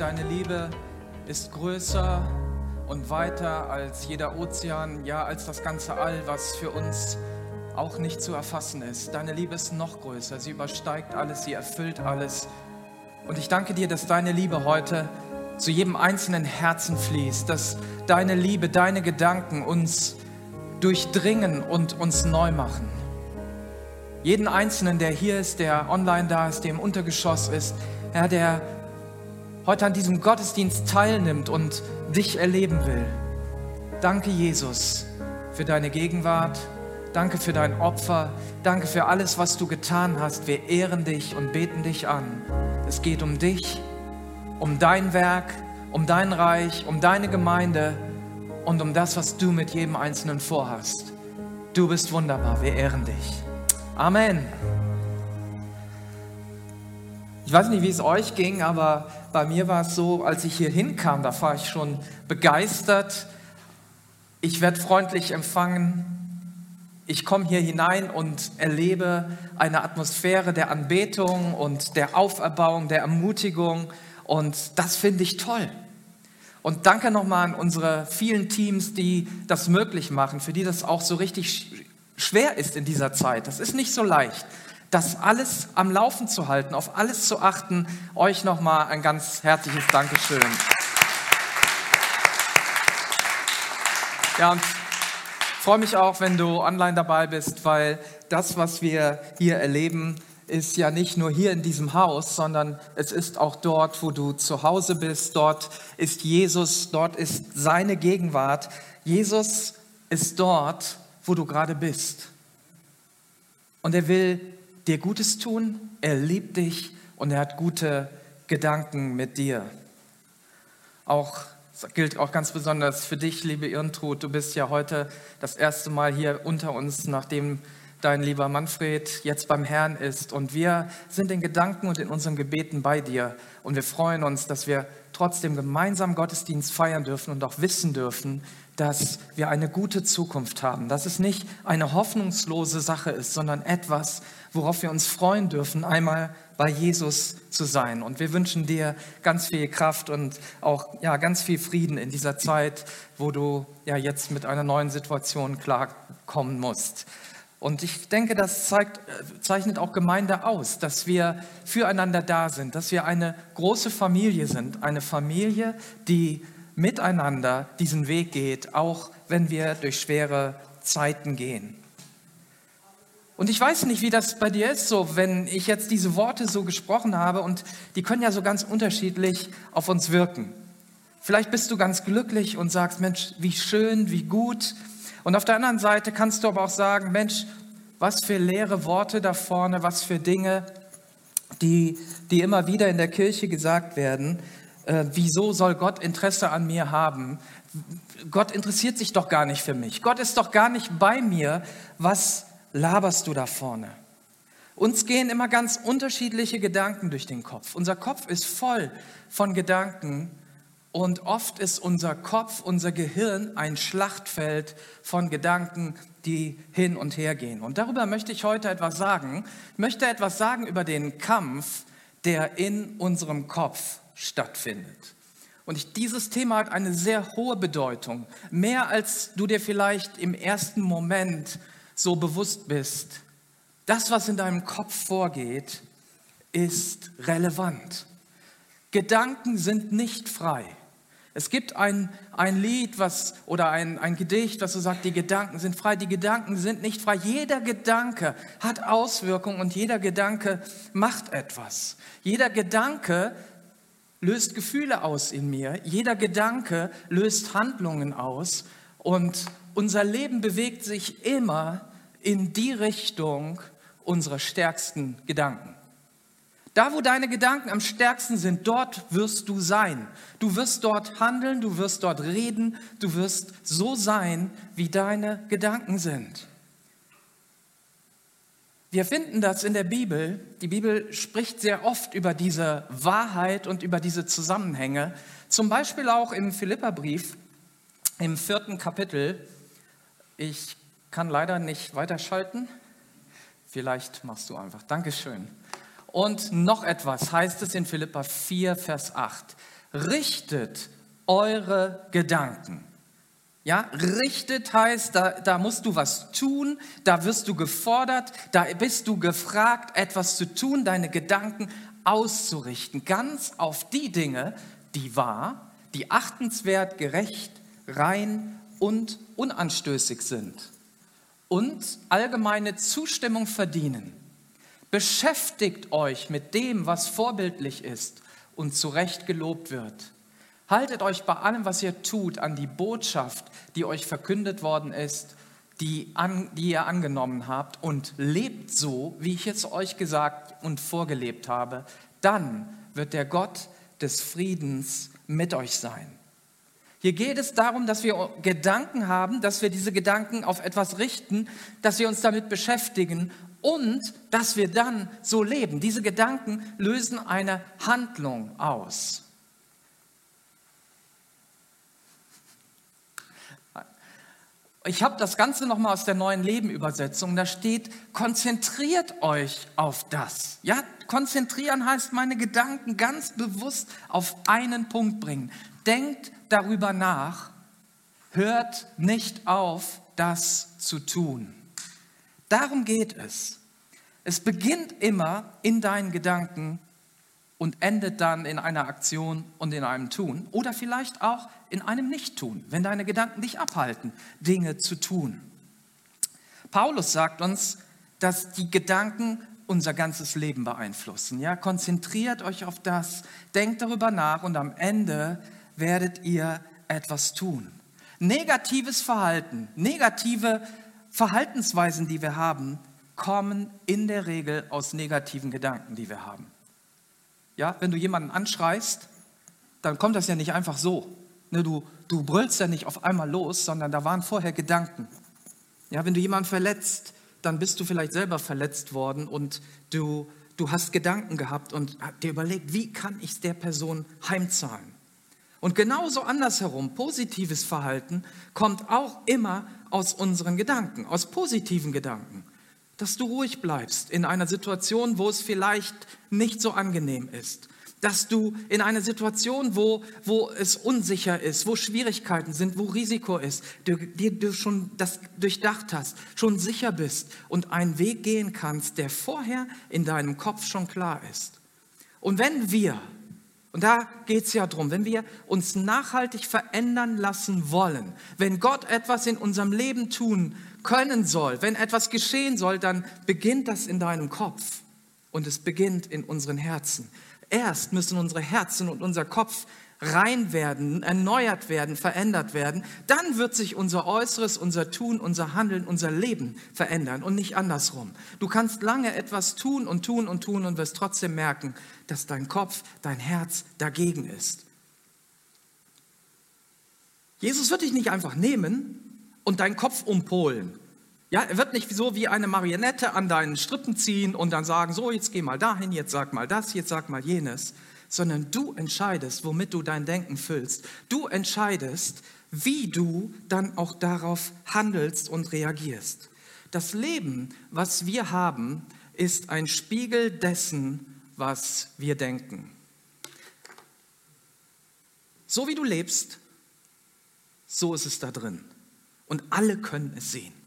Deine Liebe ist größer und weiter als jeder Ozean, ja, als das ganze All, was für uns auch nicht zu erfassen ist. Deine Liebe ist noch größer. Sie übersteigt alles, sie erfüllt alles. Und ich danke dir, dass deine Liebe heute zu jedem einzelnen Herzen fließt, dass deine Liebe, deine Gedanken uns durchdringen und uns neu machen. Jeden Einzelnen, der hier ist, der online da ist, der im Untergeschoss ist, Herr, der heute an diesem Gottesdienst teilnimmt und dich erleben will. Danke, Jesus, für deine Gegenwart. Danke für dein Opfer. Danke für alles, was du getan hast. Wir ehren dich und beten dich an. Es geht um dich um dein Werk, um dein Reich, um deine Gemeinde und um das, was du mit jedem Einzelnen vorhast. Du bist wunderbar, wir ehren dich. Amen. Ich weiß nicht, wie es euch ging, aber bei mir war es so, als ich hier hinkam, da war ich schon begeistert. Ich werde freundlich empfangen. Ich komme hier hinein und erlebe eine Atmosphäre der Anbetung und der Auferbauung, der Ermutigung. Und das finde ich toll. Und danke nochmal an unsere vielen Teams, die das möglich machen, für die das auch so richtig schwer ist in dieser Zeit. Das ist nicht so leicht, das alles am Laufen zu halten, auf alles zu achten. Euch nochmal ein ganz herzliches Dankeschön. Ja, und freue mich auch, wenn du online dabei bist, weil das, was wir hier erleben, ist ja nicht nur hier in diesem Haus, sondern es ist auch dort, wo du zu Hause bist. Dort ist Jesus, dort ist seine Gegenwart. Jesus ist dort, wo du gerade bist. Und er will dir Gutes tun, er liebt dich und er hat gute Gedanken mit dir. Auch das gilt auch ganz besonders für dich, liebe Irntrud. Du bist ja heute das erste Mal hier unter uns, nachdem dein lieber Manfred jetzt beim Herrn ist. Und wir sind in Gedanken und in unseren Gebeten bei dir. Und wir freuen uns, dass wir trotzdem gemeinsam Gottesdienst feiern dürfen und auch wissen dürfen, dass wir eine gute Zukunft haben. Dass es nicht eine hoffnungslose Sache ist, sondern etwas, worauf wir uns freuen dürfen, einmal bei Jesus zu sein. Und wir wünschen dir ganz viel Kraft und auch ja, ganz viel Frieden in dieser Zeit, wo du ja jetzt mit einer neuen Situation klarkommen musst. Und ich denke, das zeigt, zeichnet auch Gemeinde aus, dass wir füreinander da sind, dass wir eine große Familie sind, eine Familie, die miteinander diesen Weg geht, auch wenn wir durch schwere Zeiten gehen. Und ich weiß nicht, wie das bei dir ist, so wenn ich jetzt diese Worte so gesprochen habe und die können ja so ganz unterschiedlich auf uns wirken. Vielleicht bist du ganz glücklich und sagst, Mensch, wie schön, wie gut, und auf der anderen Seite kannst du aber auch sagen, Mensch, was für leere Worte da vorne, was für Dinge, die, die immer wieder in der Kirche gesagt werden. Äh, wieso soll Gott Interesse an mir haben? Gott interessiert sich doch gar nicht für mich. Gott ist doch gar nicht bei mir. Was laberst du da vorne? Uns gehen immer ganz unterschiedliche Gedanken durch den Kopf. Unser Kopf ist voll von Gedanken, und oft ist unser Kopf, unser Gehirn ein Schlachtfeld von Gedanken, die hin und her gehen. Und darüber möchte ich heute etwas sagen. Ich möchte etwas sagen über den Kampf, der in unserem Kopf stattfindet. Und ich, dieses Thema hat eine sehr hohe Bedeutung, mehr als du dir vielleicht im ersten Moment so bewusst bist. Das, was in deinem Kopf vorgeht, ist relevant. Gedanken sind nicht frei. Es gibt ein, ein Lied was, oder ein, ein Gedicht, das so sagt, die Gedanken sind frei. Die Gedanken sind nicht frei. Jeder Gedanke hat Auswirkungen und jeder Gedanke macht etwas. Jeder Gedanke löst Gefühle aus in mir. Jeder Gedanke löst Handlungen aus. Und unser Leben bewegt sich immer in die Richtung unserer stärksten Gedanken. Da, wo deine Gedanken am stärksten sind, dort wirst du sein. Du wirst dort handeln, du wirst dort reden, du wirst so sein, wie deine Gedanken sind. Wir finden das in der Bibel. Die Bibel spricht sehr oft über diese Wahrheit und über diese Zusammenhänge. Zum Beispiel auch im Philipperbrief, im vierten Kapitel. Ich kann leider nicht weiterschalten. Vielleicht machst du einfach. Dankeschön. Und noch etwas heißt es in Philippa 4, Vers 8. Richtet eure Gedanken. Ja, richtet heißt, da, da musst du was tun, da wirst du gefordert, da bist du gefragt, etwas zu tun, deine Gedanken auszurichten, ganz auf die Dinge, die wahr, die achtenswert, gerecht, rein und unanstößig sind und allgemeine Zustimmung verdienen. Beschäftigt euch mit dem, was vorbildlich ist und zu Recht gelobt wird. Haltet euch bei allem, was ihr tut, an die Botschaft, die euch verkündet worden ist, die, an, die ihr angenommen habt und lebt so, wie ich es euch gesagt und vorgelebt habe. Dann wird der Gott des Friedens mit euch sein. Hier geht es darum, dass wir Gedanken haben, dass wir diese Gedanken auf etwas richten, dass wir uns damit beschäftigen und dass wir dann so leben. Diese Gedanken lösen eine Handlung aus. Ich habe das Ganze nochmal aus der neuen Leben-Übersetzung. Da steht, konzentriert euch auf das. Ja, konzentrieren heißt, meine Gedanken ganz bewusst auf einen Punkt bringen. Denkt darüber nach, hört nicht auf, das zu tun. Darum geht es. Es beginnt immer in deinen Gedanken und endet dann in einer Aktion und in einem Tun oder vielleicht auch in einem Nicht-Tun, wenn deine Gedanken dich abhalten, Dinge zu tun. Paulus sagt uns, dass die Gedanken unser ganzes Leben beeinflussen. Ja, konzentriert euch auf das, denkt darüber nach und am Ende werdet ihr etwas tun. Negatives Verhalten, negative Verhaltensweisen, die wir haben, kommen in der Regel aus negativen Gedanken, die wir haben. Ja, wenn du jemanden anschreist, dann kommt das ja nicht einfach so. Ne, du, du brüllst ja nicht auf einmal los, sondern da waren vorher Gedanken. Ja, wenn du jemanden verletzt, dann bist du vielleicht selber verletzt worden und du, du hast Gedanken gehabt und dir überlegt, wie kann ich der Person heimzahlen? Und genauso andersherum, positives Verhalten kommt auch immer aus unseren Gedanken, aus positiven Gedanken dass du ruhig bleibst in einer Situation, wo es vielleicht nicht so angenehm ist. Dass du in einer Situation, wo, wo es unsicher ist, wo Schwierigkeiten sind, wo Risiko ist, dir du schon das durchdacht hast, schon sicher bist und einen Weg gehen kannst, der vorher in deinem Kopf schon klar ist. Und wenn wir, und da geht es ja darum, wenn wir uns nachhaltig verändern lassen wollen, wenn Gott etwas in unserem Leben tun können soll, wenn etwas geschehen soll, dann beginnt das in deinem Kopf und es beginnt in unseren Herzen. Erst müssen unsere Herzen und unser Kopf rein werden, erneuert werden, verändert werden. Dann wird sich unser Äußeres, unser Tun, unser Handeln, unser Leben verändern und nicht andersrum. Du kannst lange etwas tun und tun und tun und wirst trotzdem merken, dass dein Kopf, dein Herz dagegen ist. Jesus wird dich nicht einfach nehmen und deinen Kopf umpolen. Ja, er wird nicht so wie eine Marionette an deinen Strippen ziehen und dann sagen, so, jetzt geh mal dahin, jetzt sag mal das, jetzt sag mal jenes, sondern du entscheidest, womit du dein Denken füllst. Du entscheidest, wie du dann auch darauf handelst und reagierst. Das Leben, was wir haben, ist ein Spiegel dessen, was wir denken. So wie du lebst, so ist es da drin. Und alle können es sehen.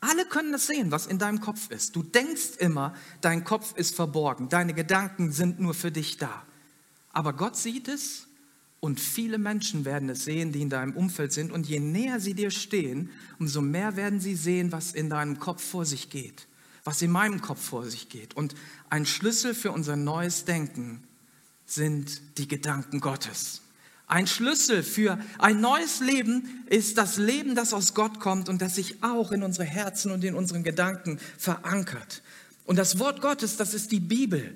Alle können es sehen, was in deinem Kopf ist. Du denkst immer, dein Kopf ist verborgen, deine Gedanken sind nur für dich da. Aber Gott sieht es und viele Menschen werden es sehen, die in deinem Umfeld sind. Und je näher sie dir stehen, umso mehr werden sie sehen, was in deinem Kopf vor sich geht, was in meinem Kopf vor sich geht. Und ein Schlüssel für unser neues Denken sind die Gedanken Gottes. Ein Schlüssel für ein neues Leben ist das Leben, das aus Gott kommt und das sich auch in unsere Herzen und in unseren Gedanken verankert. Und das Wort Gottes, das ist die Bibel.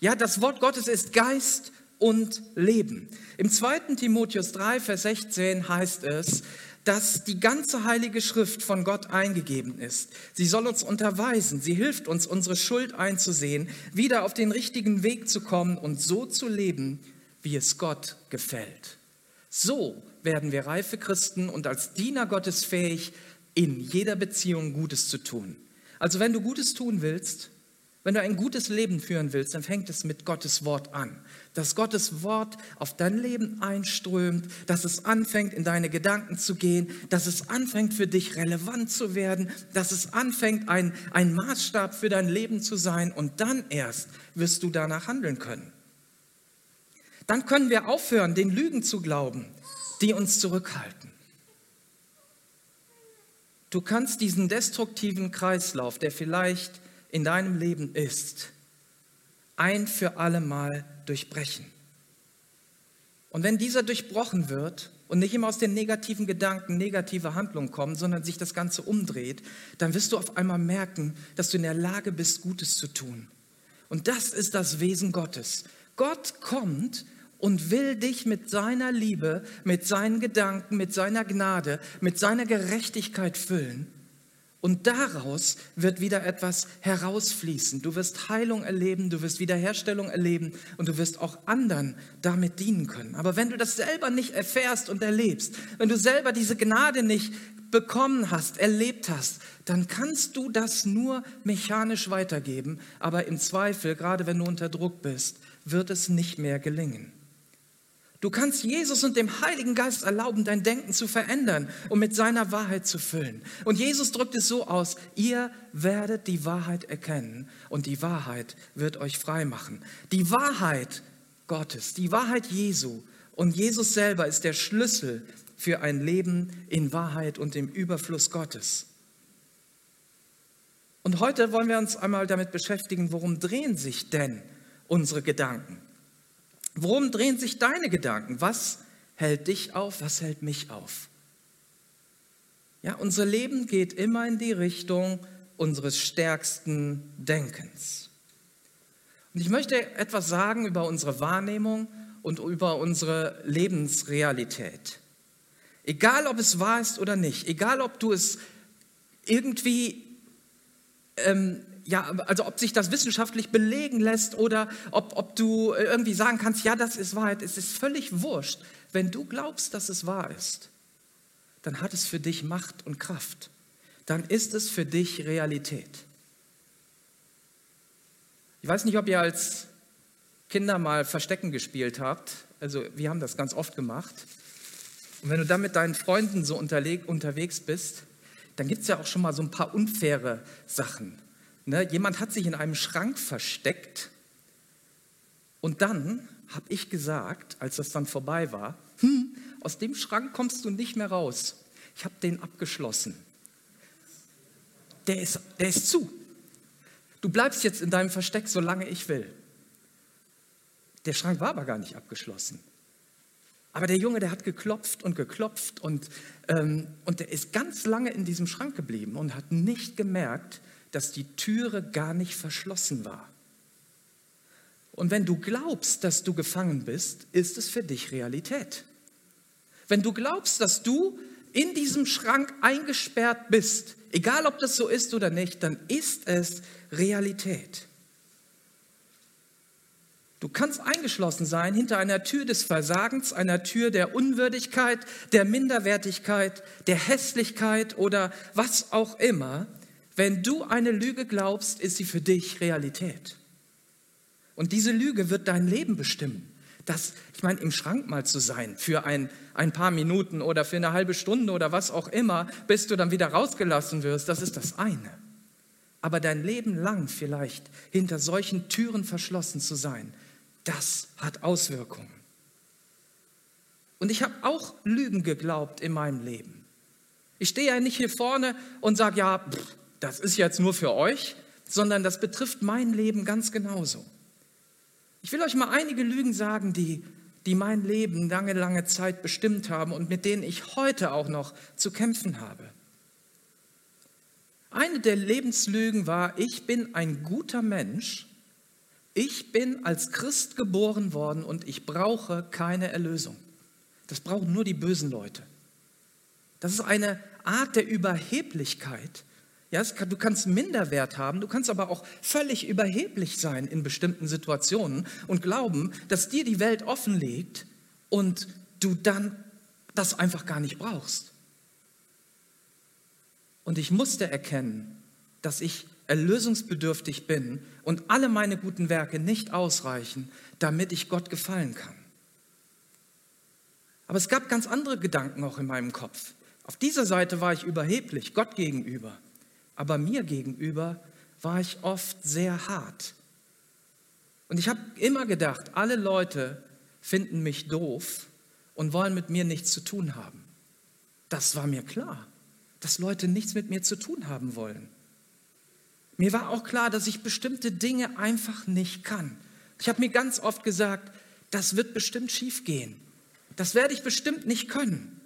Ja, das Wort Gottes ist Geist und Leben. Im 2. Timotheus 3, Vers 16 heißt es, dass die ganze heilige Schrift von Gott eingegeben ist. Sie soll uns unterweisen, sie hilft uns, unsere Schuld einzusehen, wieder auf den richtigen Weg zu kommen und so zu leben, wie es Gott gefällt. So werden wir reife Christen und als Diener Gottes fähig, in jeder Beziehung Gutes zu tun. Also wenn du Gutes tun willst, Wenn du ein gutes Leben führen willst, dann fängt es mit Gottes Wort an. Dass Gottes Wort auf dein Leben einströmt, dass es anfängt, in deine Gedanken zu gehen, dass es anfängt, für dich relevant zu werden, dass es anfängt, ein, ein Maßstab für dein Leben zu sein und dann erst wirst du danach handeln können. Dann können wir aufhören, den Lügen zu glauben, die uns zurückhalten. Du kannst diesen destruktiven Kreislauf, der vielleicht in deinem Leben ist, ein für alle Mal durchbrechen. Und wenn dieser durchbrochen wird und nicht immer aus den negativen Gedanken negative Handlungen kommen, sondern sich das Ganze umdreht, dann wirst du auf einmal merken, dass du in der Lage bist, Gutes zu tun. Und das ist das Wesen Gottes. Gott kommt und will dich mit seiner Liebe, mit seinen Gedanken, mit seiner Gnade, mit seiner Gerechtigkeit füllen. Und daraus wird wieder etwas herausfließen. Du wirst Heilung erleben, du wirst Wiederherstellung erleben und du wirst auch anderen damit dienen können. Aber wenn du das selber nicht erfährst und erlebst, wenn du selber diese Gnade nicht bekommen hast, erlebt hast, dann kannst du das nur mechanisch weitergeben. Aber im Zweifel, gerade wenn du unter Druck bist, wird es nicht mehr gelingen. Du kannst Jesus und dem Heiligen Geist erlauben, dein Denken zu verändern und mit seiner Wahrheit zu füllen. Und Jesus drückt es so aus, ihr werdet die Wahrheit erkennen und die Wahrheit wird euch frei machen. Die Wahrheit Gottes, die Wahrheit Jesu und Jesus selber ist der Schlüssel für ein Leben in Wahrheit und im Überfluss Gottes. Und heute wollen wir uns einmal damit beschäftigen, worum drehen sich denn unsere Gedanken? Worum drehen sich deine Gedanken? Was hält dich auf? Was hält mich auf? Ja, unser Leben geht immer in die Richtung unseres stärksten Denkens. Und ich möchte etwas sagen über unsere Wahrnehmung und über unsere Lebensrealität. Egal, ob es wahr ist oder nicht, egal, ob du es irgendwie ähm, ja, also ob sich das wissenschaftlich belegen lässt oder ob, ob du irgendwie sagen kannst, ja, das ist Wahrheit, es ist völlig wurscht. Wenn du glaubst, dass es wahr ist, dann hat es für dich Macht und Kraft. Dann ist es für dich Realität. Ich weiß nicht, ob ihr als Kinder mal Verstecken gespielt habt. Also wir haben das ganz oft gemacht. Und wenn du dann mit deinen Freunden so unterwegs bist, dann gibt es ja auch schon mal so ein paar unfaire Sachen. Ne, jemand hat sich in einem Schrank versteckt und dann habe ich gesagt, als das dann vorbei war, hm, aus dem Schrank kommst du nicht mehr raus. Ich habe den abgeschlossen. Der ist, der ist zu. Du bleibst jetzt in deinem Versteck, solange ich will. Der Schrank war aber gar nicht abgeschlossen. Aber der Junge, der hat geklopft und geklopft und, ähm, und der ist ganz lange in diesem Schrank geblieben und hat nicht gemerkt, dass die Türe gar nicht verschlossen war. Und wenn du glaubst, dass du gefangen bist, ist es für dich Realität. Wenn du glaubst, dass du in diesem Schrank eingesperrt bist, egal ob das so ist oder nicht, dann ist es Realität. Du kannst eingeschlossen sein hinter einer Tür des Versagens, einer Tür der Unwürdigkeit, der Minderwertigkeit, der Hässlichkeit oder was auch immer. Wenn du eine Lüge glaubst, ist sie für dich Realität. Und diese Lüge wird dein Leben bestimmen. Das, ich meine, im Schrank mal zu sein für ein, ein paar Minuten oder für eine halbe Stunde oder was auch immer, bis du dann wieder rausgelassen wirst, das ist das eine. Aber dein Leben lang vielleicht hinter solchen Türen verschlossen zu sein, das hat Auswirkungen. Und ich habe auch Lügen geglaubt in meinem Leben. Ich stehe ja nicht hier vorne und sage, ja, pff, das ist jetzt nur für euch, sondern das betrifft mein Leben ganz genauso. Ich will euch mal einige Lügen sagen, die, die mein Leben lange, lange Zeit bestimmt haben und mit denen ich heute auch noch zu kämpfen habe. Eine der Lebenslügen war, ich bin ein guter Mensch, ich bin als Christ geboren worden und ich brauche keine Erlösung. Das brauchen nur die bösen Leute. Das ist eine Art der Überheblichkeit, ja, kann, du kannst Minderwert haben, du kannst aber auch völlig überheblich sein in bestimmten Situationen und glauben, dass dir die Welt offenlegt und du dann das einfach gar nicht brauchst. Und ich musste erkennen, dass ich erlösungsbedürftig bin und alle meine guten Werke nicht ausreichen, damit ich Gott gefallen kann. Aber es gab ganz andere Gedanken auch in meinem Kopf. Auf dieser Seite war ich überheblich, Gott gegenüber. Aber mir gegenüber war ich oft sehr hart. Und ich habe immer gedacht, alle Leute finden mich doof und wollen mit mir nichts zu tun haben. Das war mir klar, dass Leute nichts mit mir zu tun haben wollen. Mir war auch klar, dass ich bestimmte Dinge einfach nicht kann. Ich habe mir ganz oft gesagt, das wird bestimmt schief gehen. Das werde ich bestimmt nicht können.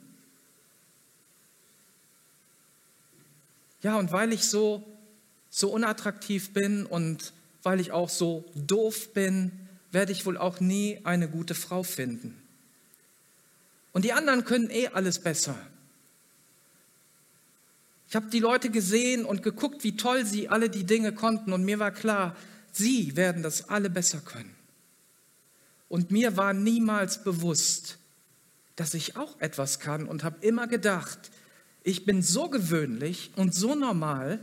Ja, und weil ich so, so unattraktiv bin und weil ich auch so doof bin, werde ich wohl auch nie eine gute Frau finden. Und die anderen können eh alles besser. Ich habe die Leute gesehen und geguckt, wie toll sie alle die Dinge konnten und mir war klar, sie werden das alle besser können. Und mir war niemals bewusst, dass ich auch etwas kann und habe immer gedacht, ich bin so gewöhnlich und so normal,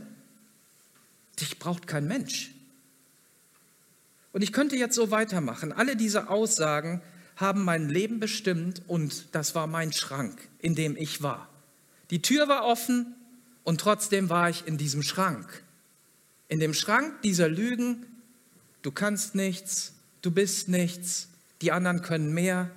dich braucht kein Mensch. Und ich könnte jetzt so weitermachen. Alle diese Aussagen haben mein Leben bestimmt und das war mein Schrank, in dem ich war. Die Tür war offen, und trotzdem war ich in diesem Schrank. In dem Schrank dieser Lügen, du kannst nichts, du bist nichts, die anderen können mehr.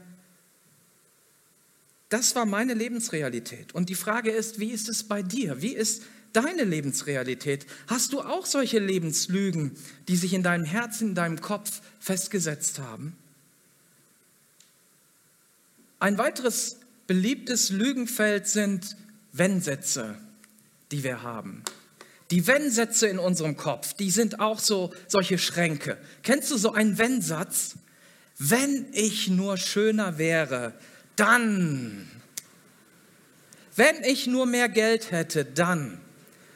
Das war meine Lebensrealität. Und die Frage ist, wie ist es bei dir? Wie ist deine Lebensrealität? Hast du auch solche Lebenslügen, die sich in deinem Herzen, in deinem Kopf festgesetzt haben? Ein weiteres beliebtes Lügenfeld sind Wenn-Sätze die wir haben. Die Wenn-Sätze in unserem Kopf, die sind auch so solche Schränke. Kennst du so einen Wenn-Satz? Wenn ich nur schöner wäre, dann. Wenn ich nur mehr Geld hätte, dann.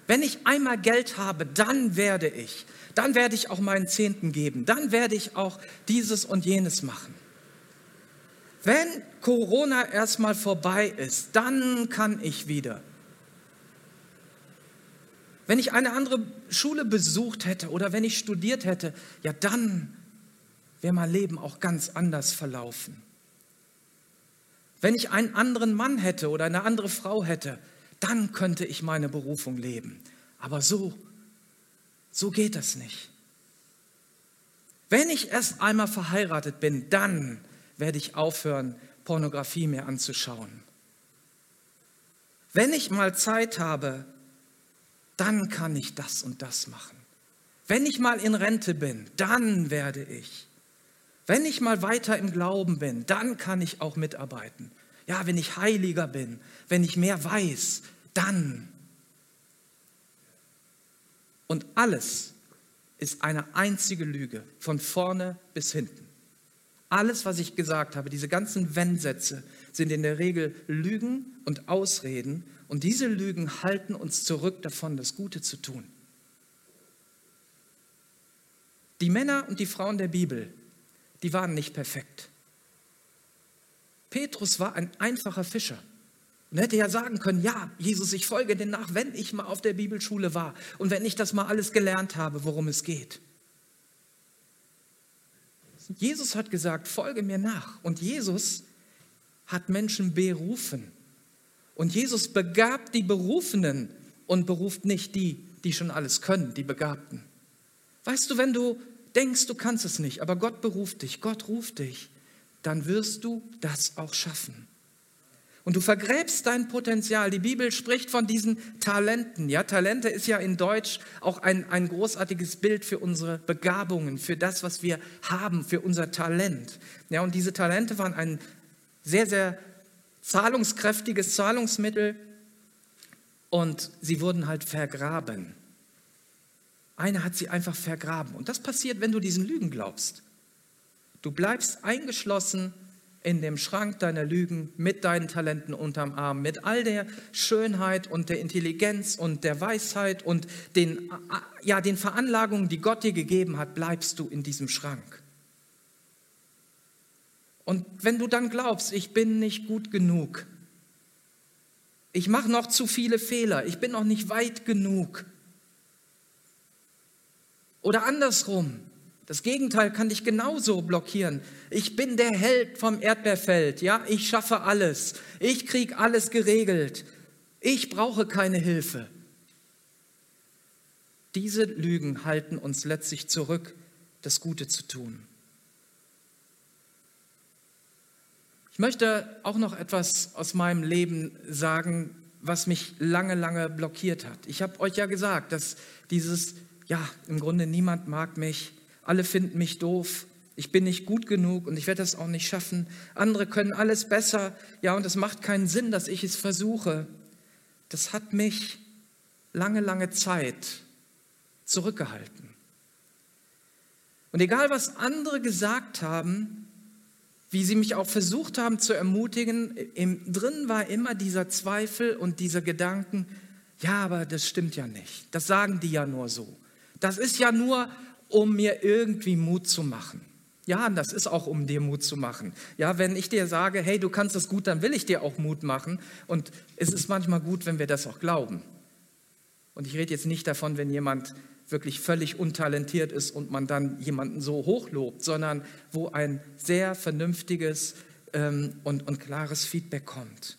Wenn ich einmal Geld habe, dann werde ich. Dann werde ich auch meinen Zehnten geben. Dann werde ich auch dieses und jenes machen. Wenn Corona erstmal vorbei ist, dann kann ich wieder. Wenn ich eine andere Schule besucht hätte oder wenn ich studiert hätte, ja dann wäre mein Leben auch ganz anders verlaufen. Wenn ich einen anderen Mann hätte oder eine andere Frau hätte, dann könnte ich meine Berufung leben. Aber so, so geht das nicht. Wenn ich erst einmal verheiratet bin, dann werde ich aufhören, Pornografie mir anzuschauen. Wenn ich mal Zeit habe, dann kann ich das und das machen. Wenn ich mal in Rente bin, dann werde ich. Wenn ich mal weiter im Glauben bin, dann kann ich auch mitarbeiten. Ja, wenn ich heiliger bin, wenn ich mehr weiß, dann. Und alles ist eine einzige Lüge, von vorne bis hinten. Alles, was ich gesagt habe, diese ganzen Wenn-Sätze, sind in der Regel Lügen und Ausreden, und diese Lügen halten uns zurück davon, das Gute zu tun. Die Männer und die Frauen der Bibel, die waren nicht perfekt. Petrus war ein einfacher Fischer und hätte ja sagen können, ja, Jesus, ich folge dir nach, wenn ich mal auf der Bibelschule war und wenn ich das mal alles gelernt habe, worum es geht. Jesus hat gesagt, folge mir nach. Und Jesus hat Menschen berufen. Und Jesus begabt die Berufenen und beruft nicht die, die schon alles können, die Begabten. Weißt du, wenn du denkst, du kannst es nicht, aber Gott beruft dich, Gott ruft dich, dann wirst du das auch schaffen. Und du vergräbst dein Potenzial. Die Bibel spricht von diesen Talenten. Ja, Talente ist ja in Deutsch auch ein, ein großartiges Bild für unsere Begabungen, für das, was wir haben, für unser Talent. Ja, und diese Talente waren ein sehr, sehr zahlungskräftiges Zahlungsmittel und sie wurden halt vergraben. Einer hat sie einfach vergraben. Und das passiert, wenn du diesen Lügen glaubst. Du bleibst eingeschlossen in dem Schrank deiner Lügen mit deinen Talenten unterm Arm, mit all der Schönheit und der Intelligenz und der Weisheit und den, ja, den Veranlagungen, die Gott dir gegeben hat, bleibst du in diesem Schrank. Und wenn du dann glaubst, ich bin nicht gut genug, ich mache noch zu viele Fehler, ich bin noch nicht weit genug, Oder andersrum. Das Gegenteil kann dich genauso blockieren. Ich bin der Held vom Erdbeerfeld. Ja, ich schaffe alles. Ich kriege alles geregelt. Ich brauche keine Hilfe. Diese Lügen halten uns letztlich zurück, das Gute zu tun. Ich möchte auch noch etwas aus meinem Leben sagen, was mich lange, lange blockiert hat. Ich habe euch ja gesagt, dass dieses, ja, im Grunde niemand mag mich, alle finden mich doof, ich bin nicht gut genug und ich werde das auch nicht schaffen. Andere können alles besser, ja, und es macht keinen Sinn, dass ich es versuche. Das hat mich lange, lange Zeit zurückgehalten. Und egal, was andere gesagt haben, wie sie mich auch versucht haben zu ermutigen, im, drin war immer dieser Zweifel und dieser Gedanken, ja, aber das stimmt ja nicht. Das sagen die ja nur so. Das ist ja nur, um mir irgendwie Mut zu machen. Ja, das ist auch, um dir Mut zu machen. Ja, wenn ich dir sage, hey, du kannst das gut, dann will ich dir auch Mut machen. Und es ist manchmal gut, wenn wir das auch glauben. Und ich rede jetzt nicht davon, wenn jemand wirklich völlig untalentiert ist und man dann jemanden so hochlobt, sondern wo ein sehr vernünftiges ähm, und, und klares Feedback kommt.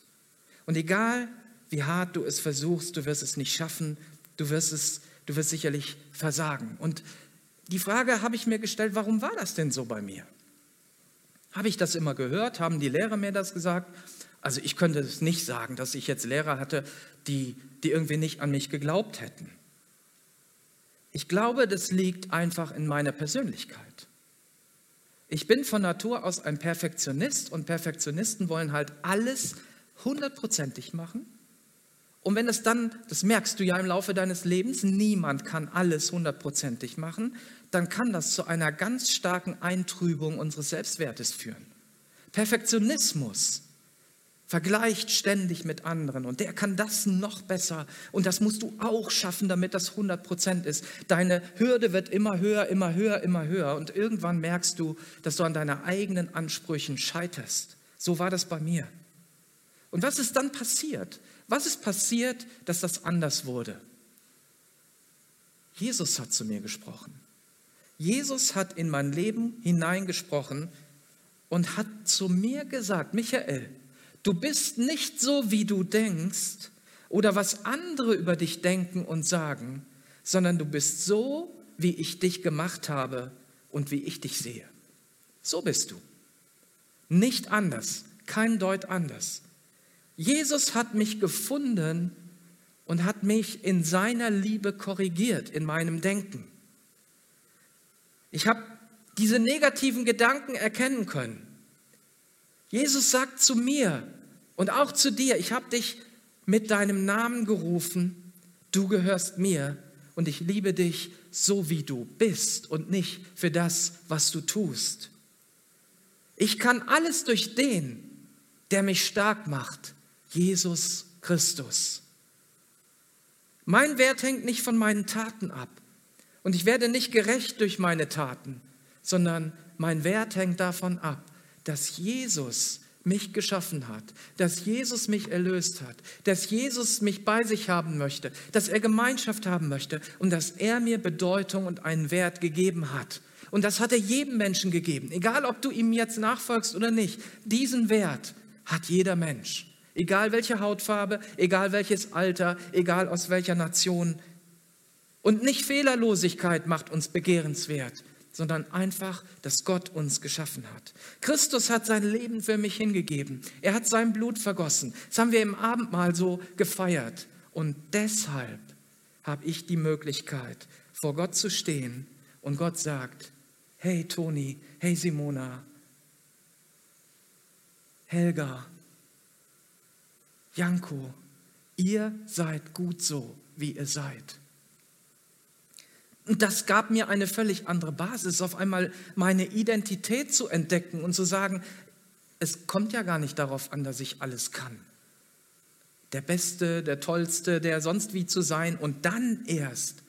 Und egal, wie hart du es versuchst, du wirst es nicht schaffen, du wirst es, du wirst sicherlich versagen. Und die Frage habe ich mir gestellt, warum war das denn so bei mir? Habe ich das immer gehört? Haben die Lehrer mir das gesagt? Also ich könnte es nicht sagen, dass ich jetzt Lehrer hatte, die, die irgendwie nicht an mich geglaubt hätten. Ich glaube, das liegt einfach in meiner Persönlichkeit. Ich bin von Natur aus ein Perfektionist und Perfektionisten wollen halt alles hundertprozentig machen. Und wenn es dann, das merkst du ja im Laufe deines Lebens, niemand kann alles hundertprozentig machen, dann kann das zu einer ganz starken Eintrübung unseres Selbstwertes führen. Perfektionismus vergleicht ständig mit anderen und der kann das noch besser und das musst du auch schaffen, damit das 100 Prozent ist. Deine Hürde wird immer höher, immer höher, immer höher und irgendwann merkst du, dass du an deinen eigenen Ansprüchen scheiterst. So war das bei mir. Und was ist dann passiert? Was ist passiert, dass das anders wurde? Jesus hat zu mir gesprochen. Jesus hat in mein Leben hineingesprochen und hat zu mir gesagt, Michael, Du bist nicht so, wie du denkst oder was andere über dich denken und sagen, sondern du bist so, wie ich dich gemacht habe und wie ich dich sehe. So bist du. Nicht anders, kein Deut anders. Jesus hat mich gefunden und hat mich in seiner Liebe korrigiert, in meinem Denken. Ich habe diese negativen Gedanken erkennen können. Jesus sagt zu mir und auch zu dir, ich habe dich mit deinem Namen gerufen, du gehörst mir und ich liebe dich so, wie du bist und nicht für das, was du tust. Ich kann alles durch den, der mich stark macht, Jesus Christus. Mein Wert hängt nicht von meinen Taten ab und ich werde nicht gerecht durch meine Taten, sondern mein Wert hängt davon ab, dass Jesus mich geschaffen hat, dass Jesus mich erlöst hat, dass Jesus mich bei sich haben möchte, dass er Gemeinschaft haben möchte und dass er mir Bedeutung und einen Wert gegeben hat. Und das hat er jedem Menschen gegeben, egal ob du ihm jetzt nachfolgst oder nicht. Diesen Wert hat jeder Mensch, egal welche Hautfarbe, egal welches Alter, egal aus welcher Nation. Und nicht Fehlerlosigkeit macht uns begehrenswert, sondern einfach, dass Gott uns geschaffen hat. Christus hat sein Leben für mich hingegeben. Er hat sein Blut vergossen. Das haben wir im Abendmahl so gefeiert. Und deshalb habe ich die Möglichkeit, vor Gott zu stehen und Gott sagt, hey Toni, hey Simona, Helga, Janko, ihr seid gut so, wie ihr seid. Und das gab mir eine völlig andere Basis, auf einmal meine Identität zu entdecken und zu sagen, es kommt ja gar nicht darauf an, dass ich alles kann. Der Beste, der Tollste, der sonst wie zu sein und dann erst,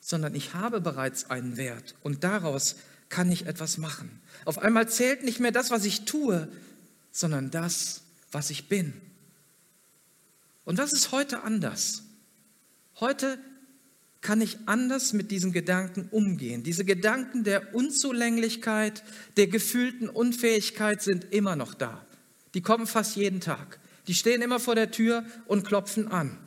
sondern ich habe bereits einen Wert und daraus kann ich etwas machen. Auf einmal zählt nicht mehr das, was ich tue, sondern das, was ich bin. Und was ist heute anders? Heute kann ich anders mit diesen Gedanken umgehen. Diese Gedanken der Unzulänglichkeit, der gefühlten Unfähigkeit sind immer noch da. Die kommen fast jeden Tag. Die stehen immer vor der Tür und klopfen an.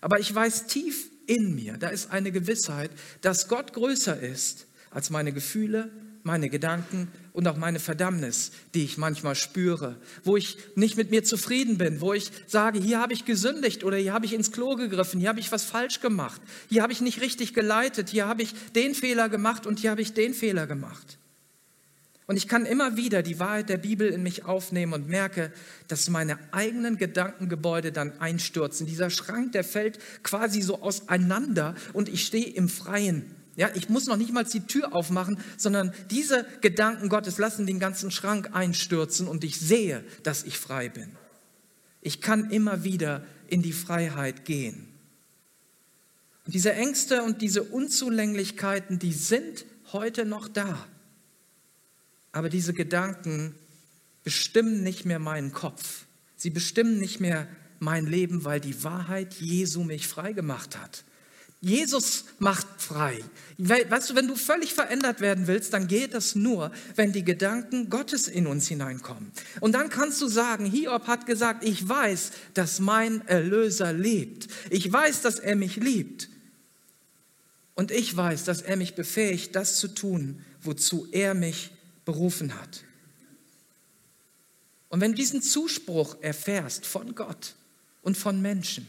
Aber ich weiß tief in mir, da ist eine Gewissheit, dass Gott größer ist als meine Gefühle, meine Gedanken und auch meine Verdammnis, die ich manchmal spüre, wo ich nicht mit mir zufrieden bin, wo ich sage, hier habe ich gesündigt oder hier habe ich ins Klo gegriffen, hier habe ich was falsch gemacht, hier habe ich nicht richtig geleitet, hier habe ich den Fehler gemacht und hier habe ich den Fehler gemacht. Und ich kann immer wieder die Wahrheit der Bibel in mich aufnehmen und merke, dass meine eigenen Gedankengebäude dann einstürzen. Dieser Schrank, der fällt quasi so auseinander und ich stehe im Freien ja, ich muss noch nicht mal die Tür aufmachen, sondern diese Gedanken Gottes lassen den ganzen Schrank einstürzen und ich sehe, dass ich frei bin. Ich kann immer wieder in die Freiheit gehen. Und diese Ängste und diese Unzulänglichkeiten, die sind heute noch da. Aber diese Gedanken bestimmen nicht mehr meinen Kopf. Sie bestimmen nicht mehr mein Leben, weil die Wahrheit Jesu mich frei gemacht hat. Jesus macht frei. Weißt du, wenn du völlig verändert werden willst, dann geht das nur, wenn die Gedanken Gottes in uns hineinkommen. Und dann kannst du sagen, Hiob hat gesagt, ich weiß, dass mein Erlöser lebt. Ich weiß, dass er mich liebt. Und ich weiß, dass er mich befähigt, das zu tun, wozu er mich berufen hat. Und wenn du diesen Zuspruch erfährst von Gott und von Menschen,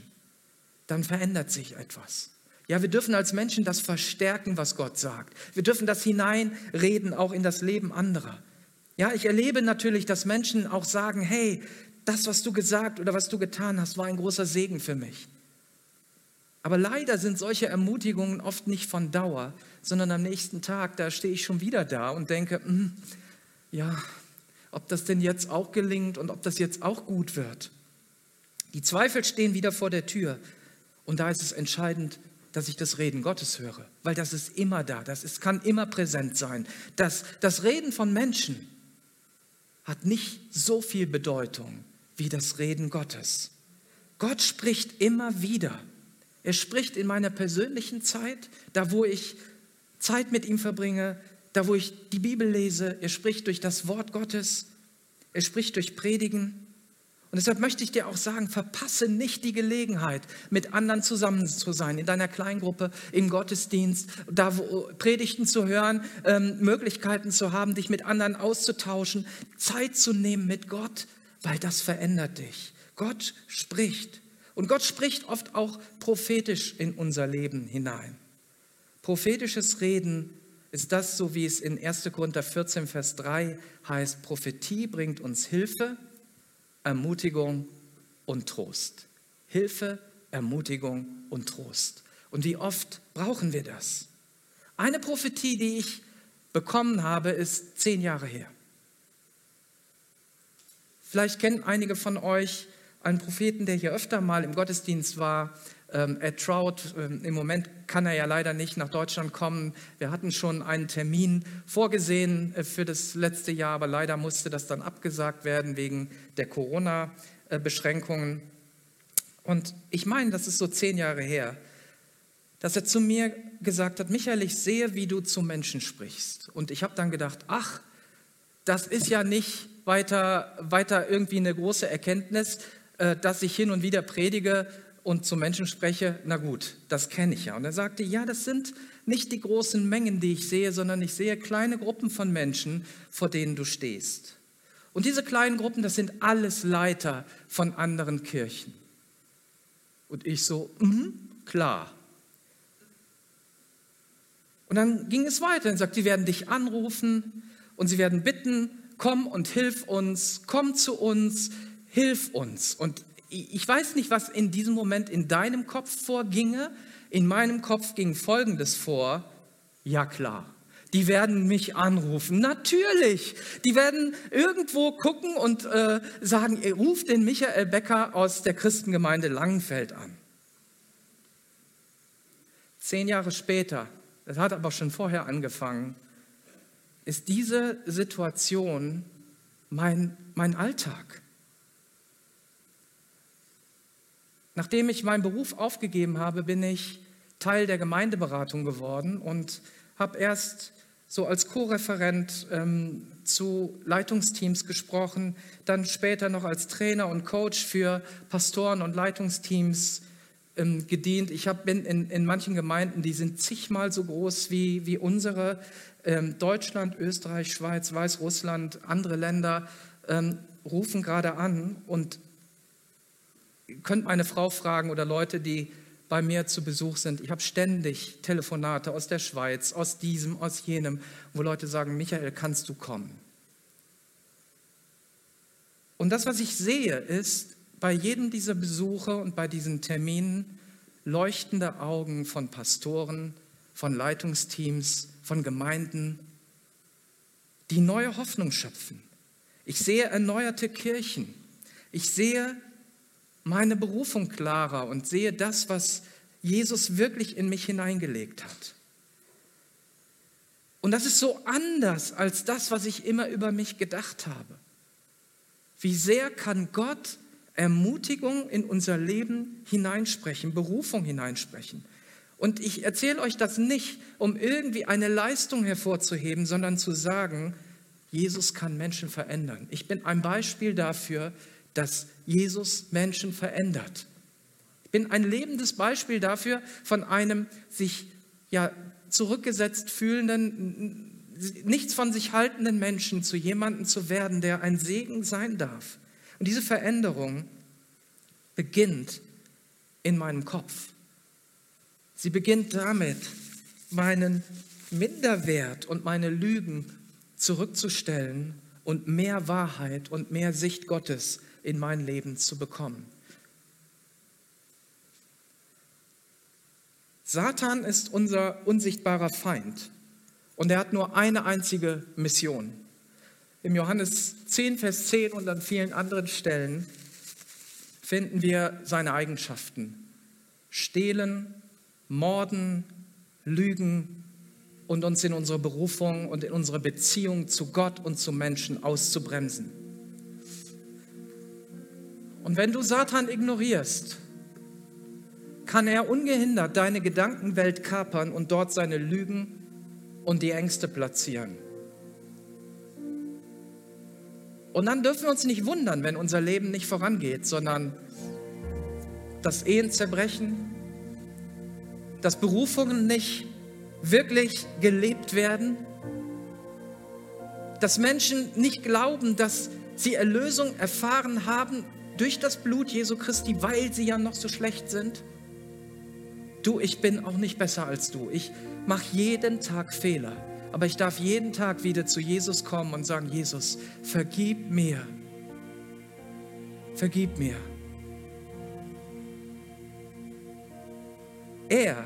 dann verändert sich etwas. Ja, wir dürfen als Menschen das verstärken, was Gott sagt. Wir dürfen das hineinreden, auch in das Leben anderer. Ja, ich erlebe natürlich, dass Menschen auch sagen, hey, das, was du gesagt oder was du getan hast, war ein großer Segen für mich. Aber leider sind solche Ermutigungen oft nicht von Dauer, sondern am nächsten Tag, da stehe ich schon wieder da und denke, hm, ja, ob das denn jetzt auch gelingt und ob das jetzt auch gut wird. Die Zweifel stehen wieder vor der Tür. Und da ist es entscheidend, dass ich das Reden Gottes höre, weil das ist immer da, das ist, kann immer präsent sein. Das, das Reden von Menschen hat nicht so viel Bedeutung wie das Reden Gottes. Gott spricht immer wieder. Er spricht in meiner persönlichen Zeit, da wo ich Zeit mit ihm verbringe, da wo ich die Bibel lese. Er spricht durch das Wort Gottes. Er spricht durch Predigen. Und deshalb möchte ich dir auch sagen, verpasse nicht die Gelegenheit, mit anderen zusammen zu sein, in deiner Kleingruppe, im Gottesdienst, da wo, Predigten zu hören, ähm, Möglichkeiten zu haben, dich mit anderen auszutauschen, Zeit zu nehmen mit Gott, weil das verändert dich. Gott spricht. Und Gott spricht oft auch prophetisch in unser Leben hinein. Prophetisches Reden ist das, so wie es in 1. Korinther 14, Vers 3 heißt, Prophetie bringt uns Hilfe Ermutigung und Trost. Hilfe, Ermutigung und Trost. Und wie oft brauchen wir das? Eine Prophetie, die ich bekommen habe, ist zehn Jahre her. Vielleicht kennen einige von euch einen Propheten, der hier öfter mal im Gottesdienst war, ähm, Ed Trout, ähm, im Moment kann er ja leider nicht nach Deutschland kommen. Wir hatten schon einen Termin vorgesehen äh, für das letzte Jahr, aber leider musste das dann abgesagt werden wegen der Corona-Beschränkungen. Und ich meine, das ist so zehn Jahre her, dass er zu mir gesagt hat, Michael, ich sehe, wie du zu Menschen sprichst. Und ich habe dann gedacht, ach, das ist ja nicht weiter, weiter irgendwie eine große Erkenntnis, dass ich hin und wieder predige, und zu Menschen spreche, na gut, das kenne ich ja. Und er sagte, ja, das sind nicht die großen Mengen, die ich sehe, sondern ich sehe kleine Gruppen von Menschen, vor denen du stehst. Und diese kleinen Gruppen, das sind alles Leiter von anderen Kirchen. Und ich so, mm, klar. Und dann ging es weiter und sagt, sie werden dich anrufen und sie werden bitten, komm und hilf uns, komm zu uns, hilf uns. Und ich weiß nicht, was in diesem Moment in deinem Kopf vorginge. In meinem Kopf ging Folgendes vor. Ja klar, die werden mich anrufen. Natürlich. Die werden irgendwo gucken und äh, sagen, ruft den Michael Becker aus der Christengemeinde Langenfeld an. Zehn Jahre später, das hat aber schon vorher angefangen, ist diese Situation mein, mein Alltag. Nachdem ich meinen Beruf aufgegeben habe, bin ich Teil der Gemeindeberatung geworden und habe erst so als Co-Referent ähm, zu Leitungsteams gesprochen, dann später noch als Trainer und Coach für Pastoren und Leitungsteams ähm, gedient. Ich hab, bin in, in manchen Gemeinden, die sind zigmal so groß wie, wie unsere, ähm, Deutschland, Österreich, Schweiz, Weißrussland, andere Länder ähm, rufen gerade an und könnt meine Frau fragen oder Leute, die bei mir zu Besuch sind. Ich habe ständig Telefonate aus der Schweiz, aus diesem, aus jenem, wo Leute sagen, Michael, kannst du kommen? Und das, was ich sehe, ist bei jedem dieser Besuche und bei diesen Terminen leuchtende Augen von Pastoren, von Leitungsteams, von Gemeinden, die neue Hoffnung schöpfen. Ich sehe erneuerte Kirchen. Ich sehe meine Berufung klarer und sehe das, was Jesus wirklich in mich hineingelegt hat. Und das ist so anders als das, was ich immer über mich gedacht habe. Wie sehr kann Gott Ermutigung in unser Leben hineinsprechen, Berufung hineinsprechen? Und ich erzähle euch das nicht, um irgendwie eine Leistung hervorzuheben, sondern zu sagen, Jesus kann Menschen verändern. Ich bin ein Beispiel dafür, dass Jesus Menschen verändert. Ich bin ein lebendes Beispiel dafür von einem sich ja zurückgesetzt fühlenden, nichts von sich haltenden Menschen zu jemandem zu werden, der ein Segen sein darf. Und diese Veränderung beginnt in meinem Kopf. Sie beginnt damit, meinen Minderwert und meine Lügen zurückzustellen und mehr Wahrheit und mehr Sicht Gottes in mein Leben zu bekommen. Satan ist unser unsichtbarer Feind und er hat nur eine einzige Mission. Im Johannes 10, Vers 10 und an vielen anderen Stellen finden wir seine Eigenschaften. Stehlen, morden, lügen und uns in unsere Berufung und in unsere Beziehung zu Gott und zu Menschen auszubremsen. Und wenn du Satan ignorierst, kann er ungehindert deine Gedankenwelt kapern und dort seine Lügen und die Ängste platzieren. Und dann dürfen wir uns nicht wundern, wenn unser Leben nicht vorangeht, sondern dass Ehen zerbrechen, dass Berufungen nicht wirklich gelebt werden, dass Menschen nicht glauben, dass sie Erlösung erfahren haben durch das Blut Jesu Christi, weil sie ja noch so schlecht sind. Du, ich bin auch nicht besser als du. Ich mache jeden Tag Fehler, aber ich darf jeden Tag wieder zu Jesus kommen und sagen, Jesus, vergib mir. Vergib mir. Er,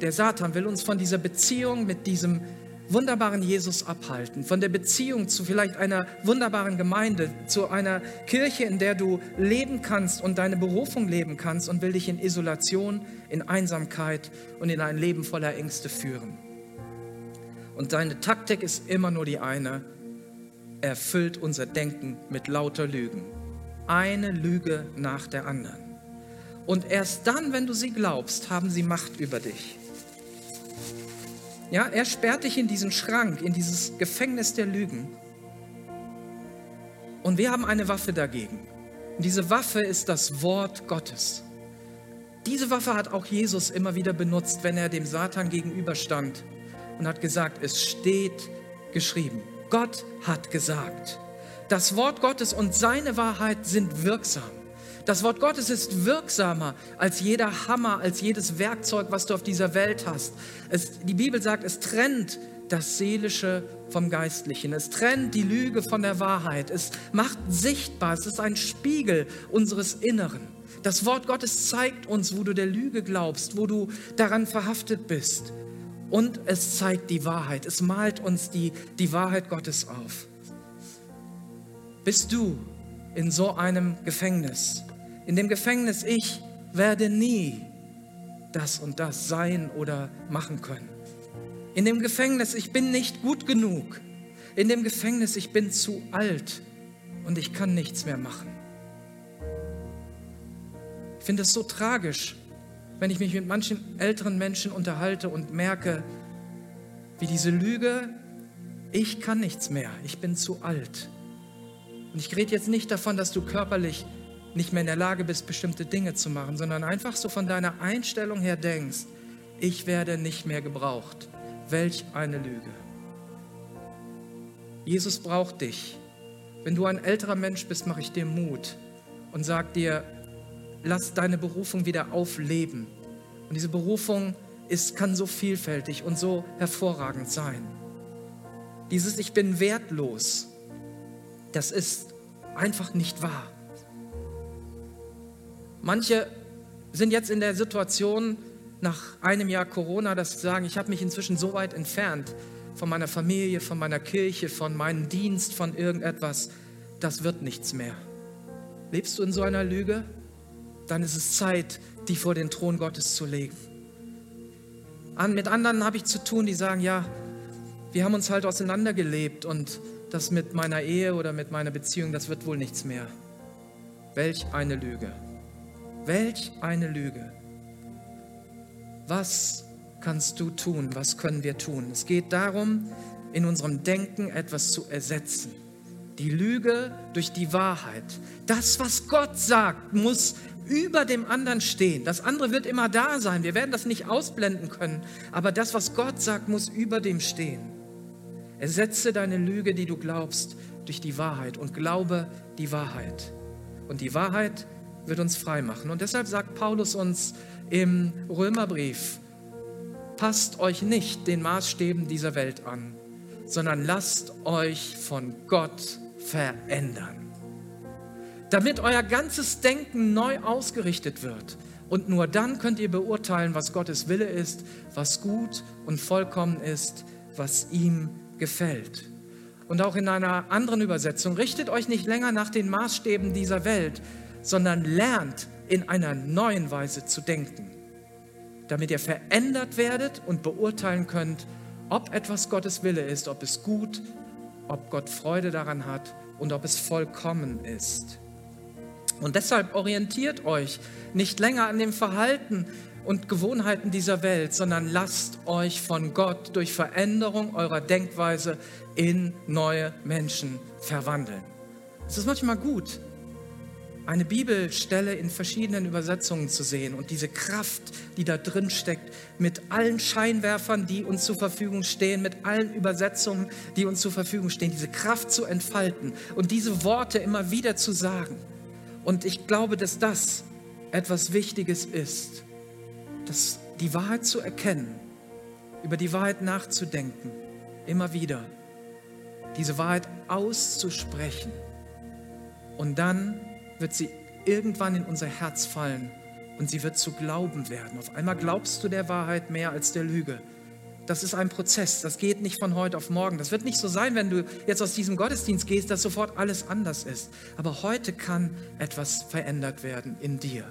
der Satan, will uns von dieser Beziehung mit diesem wunderbaren Jesus abhalten, von der Beziehung zu vielleicht einer wunderbaren Gemeinde, zu einer Kirche, in der du leben kannst und deine Berufung leben kannst und will dich in Isolation, in Einsamkeit und in ein Leben voller Ängste führen. Und deine Taktik ist immer nur die eine, erfüllt unser Denken mit lauter Lügen. Eine Lüge nach der anderen. Und erst dann, wenn du sie glaubst, haben sie Macht über dich. Ja, er sperrt dich in diesen Schrank, in dieses Gefängnis der Lügen. Und wir haben eine Waffe dagegen. Und diese Waffe ist das Wort Gottes. Diese Waffe hat auch Jesus immer wieder benutzt, wenn er dem Satan gegenüberstand und hat gesagt, es steht geschrieben. Gott hat gesagt. Das Wort Gottes und seine Wahrheit sind wirksam. Das Wort Gottes ist wirksamer als jeder Hammer, als jedes Werkzeug, was du auf dieser Welt hast. Es, die Bibel sagt, es trennt das Seelische vom Geistlichen. Es trennt die Lüge von der Wahrheit. Es macht sichtbar, es ist ein Spiegel unseres Inneren. Das Wort Gottes zeigt uns, wo du der Lüge glaubst, wo du daran verhaftet bist. Und es zeigt die Wahrheit. Es malt uns die, die Wahrheit Gottes auf. Bist du in so einem Gefängnis? In dem Gefängnis, ich werde nie das und das sein oder machen können. In dem Gefängnis, ich bin nicht gut genug. In dem Gefängnis, ich bin zu alt und ich kann nichts mehr machen. Ich finde es so tragisch, wenn ich mich mit manchen älteren Menschen unterhalte und merke, wie diese Lüge, ich kann nichts mehr, ich bin zu alt. Und ich rede jetzt nicht davon, dass du körperlich nicht mehr in der Lage bist, bestimmte Dinge zu machen, sondern einfach so von deiner Einstellung her denkst, ich werde nicht mehr gebraucht. Welch eine Lüge. Jesus braucht dich. Wenn du ein älterer Mensch bist, mache ich dir Mut und sage dir, lass deine Berufung wieder aufleben. Und diese Berufung ist, kann so vielfältig und so hervorragend sein. Dieses Ich bin wertlos, das ist einfach nicht wahr. Manche sind jetzt in der Situation nach einem Jahr Corona, dass sie sagen, ich habe mich inzwischen so weit entfernt von meiner Familie, von meiner Kirche, von meinem Dienst, von irgendetwas, das wird nichts mehr. Lebst du in so einer Lüge? Dann ist es Zeit, die vor den Thron Gottes zu legen. An, mit anderen habe ich zu tun, die sagen, ja, wir haben uns halt auseinandergelebt und das mit meiner Ehe oder mit meiner Beziehung, das wird wohl nichts mehr. Welch eine Lüge. Welch eine Lüge. Was kannst du tun? Was können wir tun? Es geht darum, in unserem Denken etwas zu ersetzen. Die Lüge durch die Wahrheit. Das, was Gott sagt, muss über dem anderen stehen. Das andere wird immer da sein. Wir werden das nicht ausblenden können. Aber das, was Gott sagt, muss über dem stehen. Ersetze deine Lüge, die du glaubst, durch die Wahrheit und glaube die Wahrheit. Und die Wahrheit wird uns frei machen. Und deshalb sagt Paulus uns im Römerbrief, passt euch nicht den Maßstäben dieser Welt an, sondern lasst euch von Gott verändern. Damit euer ganzes Denken neu ausgerichtet wird. Und nur dann könnt ihr beurteilen, was Gottes Wille ist, was gut und vollkommen ist, was ihm gefällt. Und auch in einer anderen Übersetzung, richtet euch nicht länger nach den Maßstäben dieser Welt, sondern lernt in einer neuen Weise zu denken, damit ihr verändert werdet und beurteilen könnt, ob etwas Gottes Wille ist, ob es gut, ob Gott Freude daran hat und ob es vollkommen ist. Und deshalb orientiert euch nicht länger an dem Verhalten und Gewohnheiten dieser Welt, sondern lasst euch von Gott durch Veränderung eurer Denkweise in neue Menschen verwandeln. Es ist manchmal gut, eine Bibelstelle in verschiedenen Übersetzungen zu sehen und diese Kraft, die da drin steckt, mit allen Scheinwerfern, die uns zur Verfügung stehen, mit allen Übersetzungen, die uns zur Verfügung stehen, diese Kraft zu entfalten und diese Worte immer wieder zu sagen. Und ich glaube, dass das etwas Wichtiges ist, dass die Wahrheit zu erkennen, über die Wahrheit nachzudenken, immer wieder, diese Wahrheit auszusprechen und dann wird sie irgendwann in unser Herz fallen und sie wird zu Glauben werden. Auf einmal glaubst du der Wahrheit mehr als der Lüge. Das ist ein Prozess, das geht nicht von heute auf morgen. Das wird nicht so sein, wenn du jetzt aus diesem Gottesdienst gehst, dass sofort alles anders ist. Aber heute kann etwas verändert werden in dir.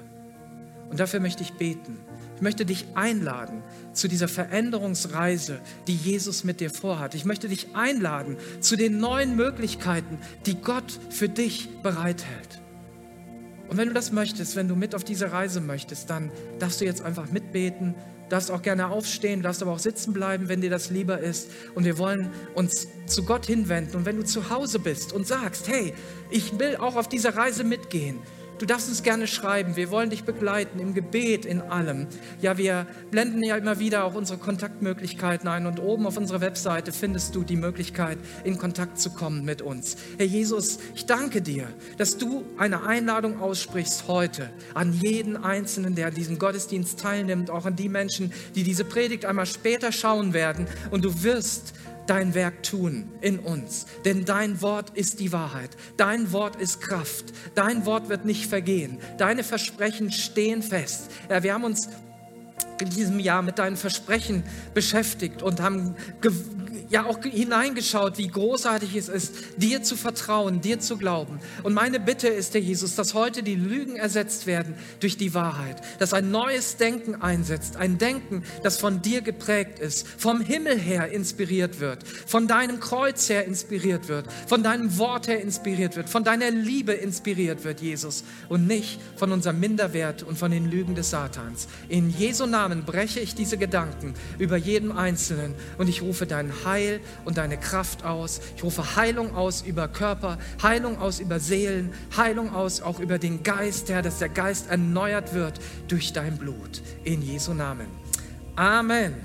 Und dafür möchte ich beten. Ich möchte dich einladen zu dieser Veränderungsreise, die Jesus mit dir vorhat. Ich möchte dich einladen zu den neuen Möglichkeiten, die Gott für dich bereithält. Und wenn du das möchtest, wenn du mit auf diese Reise möchtest, dann darfst du jetzt einfach mitbeten, darfst auch gerne aufstehen, darfst aber auch sitzen bleiben, wenn dir das lieber ist. Und wir wollen uns zu Gott hinwenden. Und wenn du zu Hause bist und sagst, hey, ich will auch auf dieser Reise mitgehen, Du darfst uns gerne schreiben. Wir wollen dich begleiten im Gebet, in allem. Ja, wir blenden ja immer wieder auch unsere Kontaktmöglichkeiten ein und oben auf unserer Webseite findest du die Möglichkeit, in Kontakt zu kommen mit uns. Herr Jesus, ich danke dir, dass du eine Einladung aussprichst heute an jeden Einzelnen, der an diesem Gottesdienst teilnimmt, auch an die Menschen, die diese Predigt einmal später schauen werden. Und du wirst dein Werk tun in uns. Denn dein Wort ist die Wahrheit. Dein Wort ist Kraft. Dein Wort wird nicht vergehen. Deine Versprechen stehen fest. Ja, wir haben uns in diesem Jahr mit deinen Versprechen beschäftigt und haben ja auch hineingeschaut, wie großartig es ist, dir zu vertrauen, dir zu glauben. Und meine Bitte ist, Herr Jesus, dass heute die Lügen ersetzt werden durch die Wahrheit, dass ein neues Denken einsetzt, ein Denken, das von dir geprägt ist, vom Himmel her inspiriert wird, von deinem Kreuz her inspiriert wird, von deinem Wort her inspiriert wird, von deiner Liebe inspiriert wird, Jesus, und nicht von unserem Minderwert und von den Lügen des Satans. In Jesu Namen breche ich diese Gedanken über jeden Einzelnen und ich rufe deinen Heil und deine Kraft aus. Ich rufe Heilung aus über Körper, Heilung aus über Seelen, Heilung aus auch über den Geist, Herr, dass der Geist erneuert wird durch dein Blut. In Jesu Namen. Amen.